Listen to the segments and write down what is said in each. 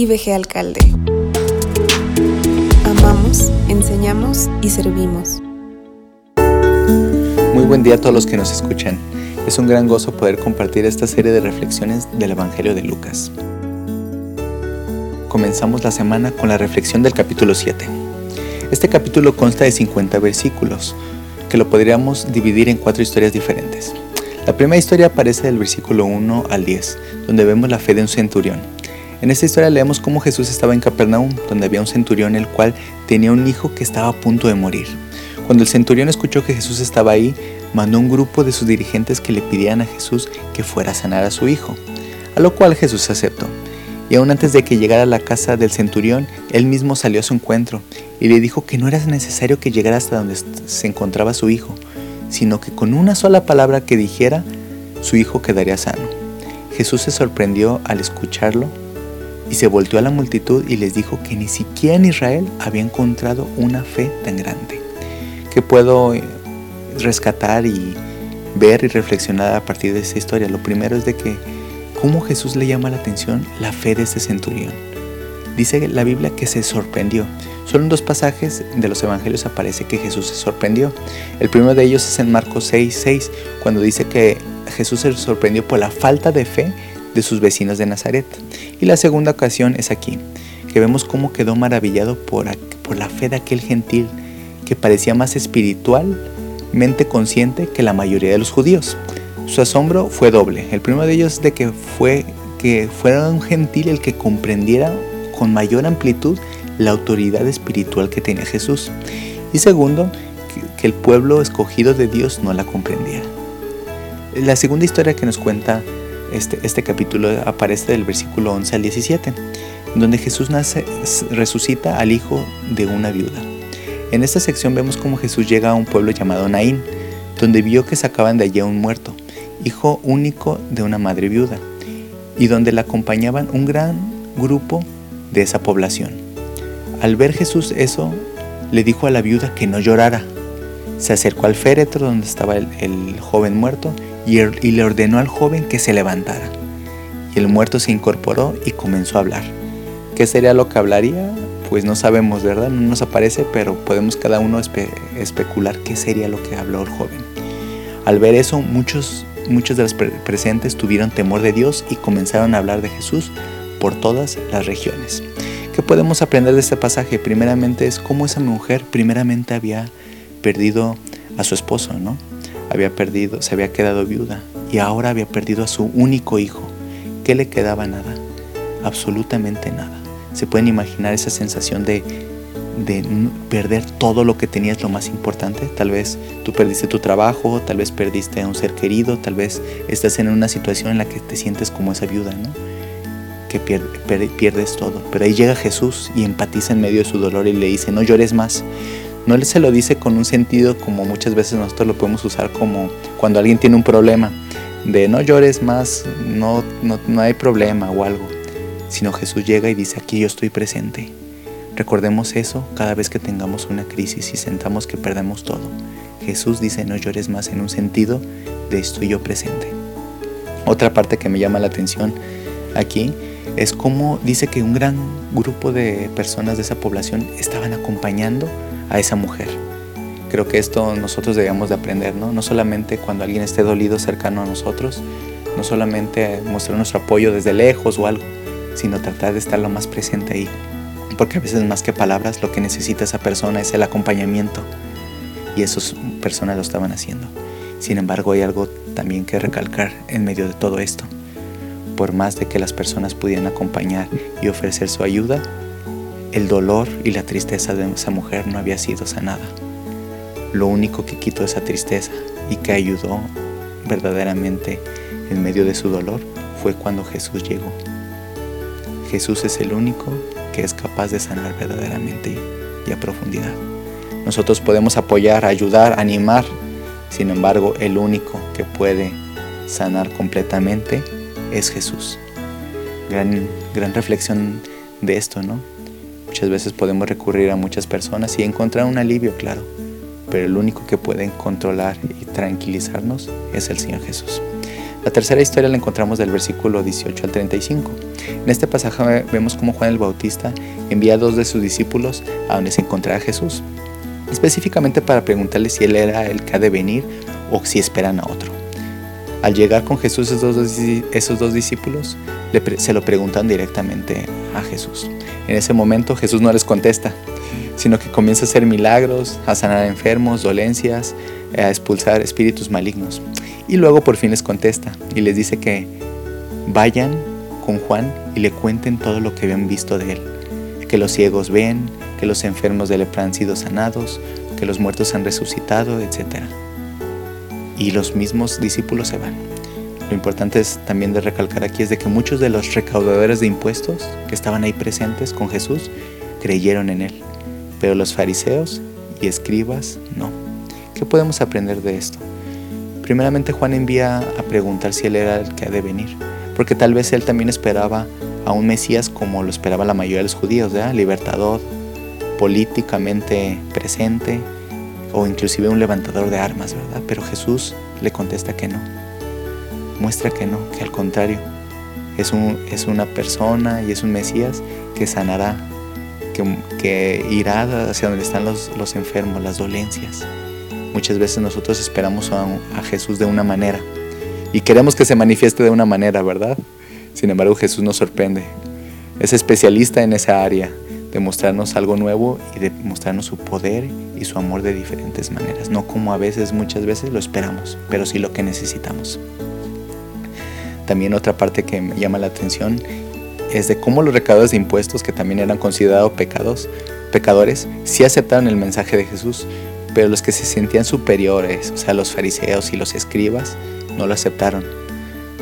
IBG Alcalde. Amamos, enseñamos y servimos. Muy buen día a todos los que nos escuchan. Es un gran gozo poder compartir esta serie de reflexiones del Evangelio de Lucas. Comenzamos la semana con la reflexión del capítulo 7. Este capítulo consta de 50 versículos, que lo podríamos dividir en cuatro historias diferentes. La primera historia aparece del versículo 1 al 10, donde vemos la fe de un centurión. En esta historia leemos cómo Jesús estaba en Capernaum, donde había un centurión el cual tenía un hijo que estaba a punto de morir. Cuando el centurión escuchó que Jesús estaba ahí, mandó un grupo de sus dirigentes que le pidieran a Jesús que fuera a sanar a su hijo, a lo cual Jesús aceptó. Y aún antes de que llegara a la casa del centurión, él mismo salió a su encuentro y le dijo que no era necesario que llegara hasta donde se encontraba su hijo, sino que con una sola palabra que dijera, su hijo quedaría sano. Jesús se sorprendió al escucharlo y se volteó a la multitud y les dijo que ni siquiera en Israel había encontrado una fe tan grande. Que puedo eh, rescatar y ver y reflexionar a partir de esa historia. Lo primero es de que cómo Jesús le llama la atención la fe de este centurión. Dice la Biblia que se sorprendió. Solo en dos pasajes de los evangelios aparece que Jesús se sorprendió. El primero de ellos es en Marcos 6, 6, cuando dice que Jesús se sorprendió por la falta de fe de sus vecinos de Nazaret. Y la segunda ocasión es aquí, que vemos cómo quedó maravillado por, por la fe de aquel gentil que parecía más espiritualmente consciente que la mayoría de los judíos. Su asombro fue doble. El primero de ellos de que fue que fuera un gentil el que comprendiera con mayor amplitud la autoridad espiritual que tenía Jesús. Y segundo, que, el pueblo escogido de Dios no la comprendiera. La segunda historia que nos cuenta este, este capítulo aparece del versículo 11 al 17, donde Jesús nace, resucita al hijo de una viuda. En esta sección vemos cómo Jesús llega a un pueblo llamado Naín, donde vio que sacaban de allí a un muerto, hijo único de una madre viuda, y donde le acompañaban un gran grupo de esa población. Al ver Jesús eso, le dijo a la viuda que no llorara. Se acercó al féretro donde estaba el, joven muerto y, le ordenó al joven que se levantara. Y el muerto se incorporó y comenzó a hablar. ¿Qué sería lo que hablaría? Pues no sabemos, ¿verdad? No nos aparece, pero podemos cada uno especular qué sería lo que habló el joven. Al ver eso, muchos, muchos de los presentes tuvieron temor de Dios y comenzaron a hablar de Jesús por todas las regiones. ¿Qué podemos aprender de este pasaje? Primeramente es cómo esa mujer primeramente había perdido a su esposo, ¿no? Había perdido, se había quedado viuda y ahora había perdido a su único hijo. ¿Qué le quedaba? Nada, absolutamente nada. Se pueden imaginar esa sensación de, de perder todo lo que tenías, lo más importante. Tal vez tú perdiste tu trabajo, tal vez perdiste a un ser querido, tal vez estás en una situación en la que te sientes como esa viuda, ¿no? que pierdes todo. Pero ahí llega Jesús y empatiza en medio de su dolor y le dice, no llores más. No se lo dice con un sentido como muchas veces nosotros lo podemos usar como cuando alguien tiene un problema, de no llores más, no, no, no hay problema o algo. Sino Jesús llega y dice, aquí yo estoy presente. Recordemos eso cada vez que tengamos una crisis y sentamos que perdemos todo. Jesús dice, no llores más en un sentido de estoy yo presente. Otra parte que me llama la atención aquí es como dice que un gran grupo de personas de esa población estaban acompañando a esa mujer. Creo que esto nosotros debemos de aprender, ¿no? No solamente cuando alguien esté dolido cercano a nosotros, no solamente mostrar nuestro apoyo desde lejos o algo, sino tratar de estar lo más presente ahí. Porque a veces más que palabras, lo que necesita esa persona es el acompañamiento. Y esas personas lo estaban haciendo. Sin embargo, hay algo también que recalcar en medio de todo esto por más de que las personas pudieran acompañar y ofrecer su ayuda, el dolor y la tristeza de esa mujer no había sido sanada. Lo único que quitó esa tristeza y que ayudó verdaderamente en medio de su dolor fue cuando Jesús llegó. Jesús es el único que es capaz de sanar verdaderamente y a profundidad. Nosotros podemos apoyar, ayudar, animar, sin embargo el único que puede sanar completamente es Jesús. Gran, gran reflexión de esto, ¿no? Muchas veces podemos recurrir a muchas personas y encontrar un alivio, claro, pero el único que puede controlar y tranquilizarnos es el Señor Jesús. La tercera historia la encontramos del versículo 18 al 35. En este pasaje vemos cómo Juan el Bautista envía a dos de sus discípulos a donde se encontraba Jesús, específicamente para preguntarle si él era el que ha de venir o si esperan a otro. Al llegar con Jesús esos dos, esos dos discípulos, se lo preguntan directamente a Jesús. En ese momento Jesús no les contesta, sino que comienza a hacer milagros, a sanar enfermos, dolencias, a expulsar espíritus malignos. Y luego por fin les contesta y les dice que vayan con Juan y le cuenten todo lo que habían visto de él. Que los ciegos ven, que los enfermos de lepra han sido sanados, que los muertos han resucitado, etc. Y los mismos discípulos se van. Lo importante es también de recalcar aquí es de que muchos de los recaudadores de impuestos que estaban ahí presentes con Jesús creyeron en él, pero los fariseos y escribas no. ¿Qué podemos aprender de esto? Primeramente Juan envía a preguntar si él era el que ha de venir, porque tal vez él también esperaba a un Mesías como lo esperaba la mayoría de los judíos, ¿verdad? libertador, políticamente presente o inclusive un levantador de armas, ¿verdad? Pero Jesús le contesta que no muestra que no, que al contrario, es, un, es una persona y es un Mesías que sanará, que, irá hacia donde están los, los, enfermos, las dolencias. Muchas veces nosotros esperamos a, a Jesús de una manera y queremos que se manifieste de una manera, ¿verdad? Sin embargo, Jesús nos sorprende. Es especialista en esa área de mostrarnos algo nuevo y de mostrarnos su poder y su amor de diferentes maneras, no como a veces, muchas veces lo esperamos, pero sí lo que necesitamos. También otra parte que me llama la atención es de cómo los recaudadores de impuestos, que también eran considerados pecados, pecadores, sí aceptaron el mensaje de Jesús, pero los que se sentían superiores, o sea, los fariseos y los escribas, no lo aceptaron.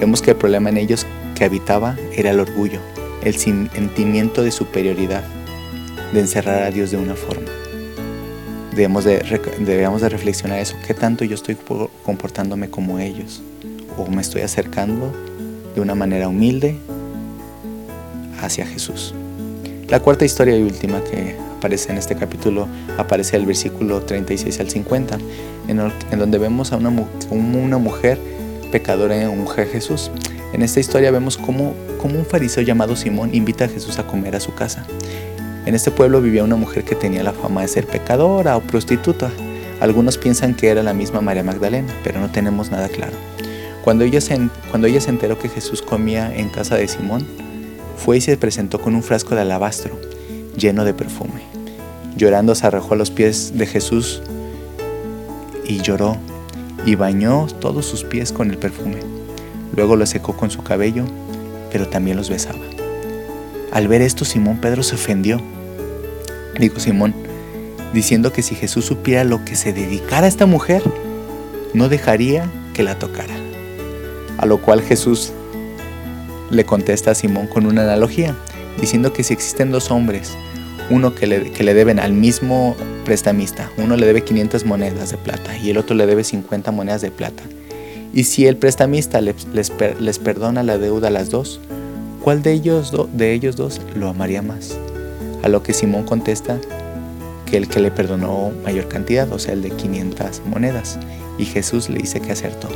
Vemos que el problema en ellos que habitaba era el orgullo, el sentimiento de superioridad, de encerrar a Dios de una forma. Debemos de, debemos de reflexionar eso, ¿qué tanto yo estoy comportándome como ellos? ¿O me estoy acercando de una manera humilde hacia Jesús. La cuarta historia y última que aparece en este capítulo aparece el versículo 36 al 50, en, donde vemos a una, una mujer pecadora y una mujer Jesús. En esta historia vemos cómo, cómo un fariseo llamado Simón invita a Jesús a comer a su casa. En este pueblo vivía una mujer que tenía la fama de ser pecadora o prostituta. Algunos piensan que era la misma María Magdalena, pero no tenemos nada claro. Cuando ella, se, cuando ella se enteró que Jesús comía en casa de Simón, fue y se presentó con un frasco de alabastro lleno de perfume. Llorando se arrojó a los pies de Jesús y lloró y bañó todos sus pies con el perfume. Luego los secó con su cabello, pero también los besaba. Al ver esto, Simón Pedro se ofendió. Dijo Simón, diciendo que si Jesús supiera lo que se dedicara a esta mujer, no dejaría que la tocara. A lo cual Jesús le contesta a Simón con una analogía, diciendo que si existen dos hombres, uno que le, deben al mismo prestamista, uno le debe 500 monedas de plata y el otro le debe 50 monedas de plata, y si el prestamista les, les, perdona la deuda a las dos, ¿cuál de ellos, de ellos dos lo amaría más? A lo que Simón contesta que el que le perdonó mayor cantidad, o sea, el de 500 monedas, y Jesús le dice que acertó.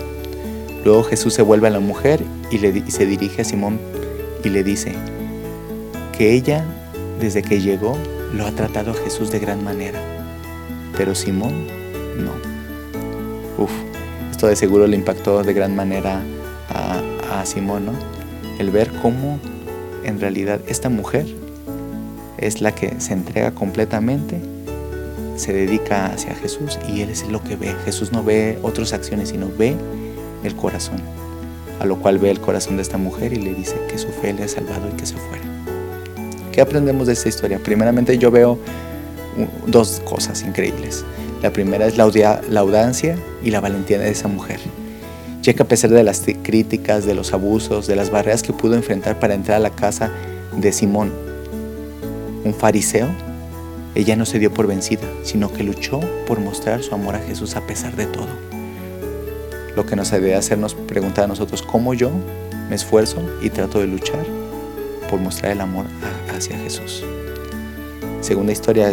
Luego Jesús se vuelve a la mujer y, le, se dirige a Simón y le dice que ella, desde que llegó, lo ha tratado a Jesús de gran manera. Pero Simón, no. Uf, esto de seguro le impactó de gran manera a, a Simón, ¿no? El ver cómo en realidad esta mujer es la que se entrega completamente, se dedica hacia Jesús y él es lo que ve. Jesús no ve otras acciones, sino ve el corazón, a lo cual ve el corazón de esta mujer y le dice que su fe le ha salvado y que se fuera. ¿Qué aprendemos de esta historia? Primeramente yo veo dos cosas increíbles. La primera es la, audacia y la valentía de esa mujer, ya que a pesar de las críticas, de los abusos, de las barreras que pudo enfrentar para entrar a la casa de Simón, un fariseo, ella no se dio por vencida, sino que luchó por mostrar su amor a Jesús a pesar de todo. Lo que nos debe hacernos preguntar a nosotros cómo yo me esfuerzo y trato de luchar por mostrar el amor hacia Jesús. Segunda historia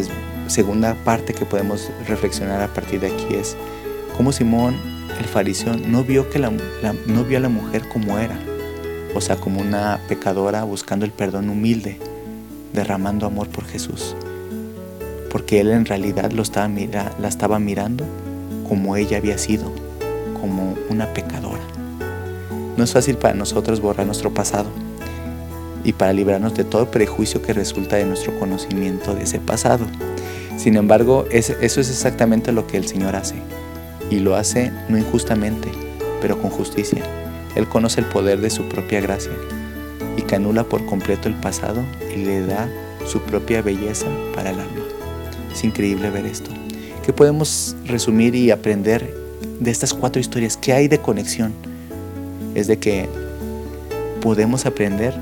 segunda parte que podemos reflexionar a partir de aquí es cómo Simón el fariseo no vio, que la, no vio a la mujer como era, o sea, como una pecadora buscando el perdón humilde, derramando amor por Jesús, porque él en realidad la estaba mirando como ella había sido, como una pecadora. No es fácil para nosotros borrar nuestro pasado y para librarnos de todo prejuicio que resulta de nuestro conocimiento de ese pasado. Sin embargo, eso es exactamente lo que el Señor hace y lo hace no injustamente, pero con justicia. Él conoce el poder de su propia gracia que anula por completo el pasado y le da su propia belleza para el alma. Es increíble ver esto. ¿Qué podemos resumir y aprender de estas cuatro historias? ¿Qué hay de conexión? Es de que podemos aprender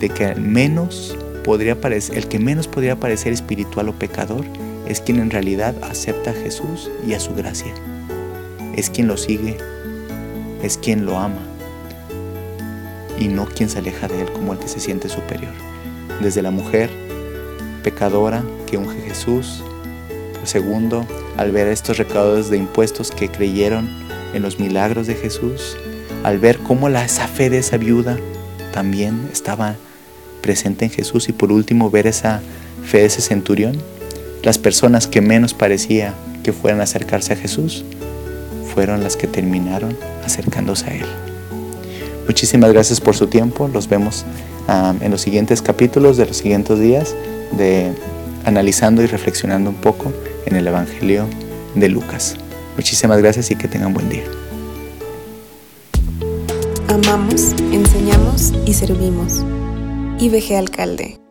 de que menos podría el que menos podría parecer espiritual o pecador es quien en realidad acepta a Jesús y a su gracia es quien lo sigue, es quien lo ama y no quien se aleja de él como el que se siente superior. Desde la mujer pecadora que unge Jesús, segundo, al ver estos recaudos de impuestos que creyeron en los milagros de Jesús, al ver cómo la, esa fe de esa viuda también estaba presente en Jesús y por último ver esa fe de ese centurión, las personas que menos parecía que fueran a acercarse a Jesús, fueron las que terminaron acercándose a Él. Muchísimas gracias por su tiempo. Los vemos en los siguientes capítulos de los siguientes días de analizando y reflexionando un poco en el Evangelio de Lucas. Muchísimas gracias y que tengan buen día. Amamos, enseñamos y servimos. IBG Alcalde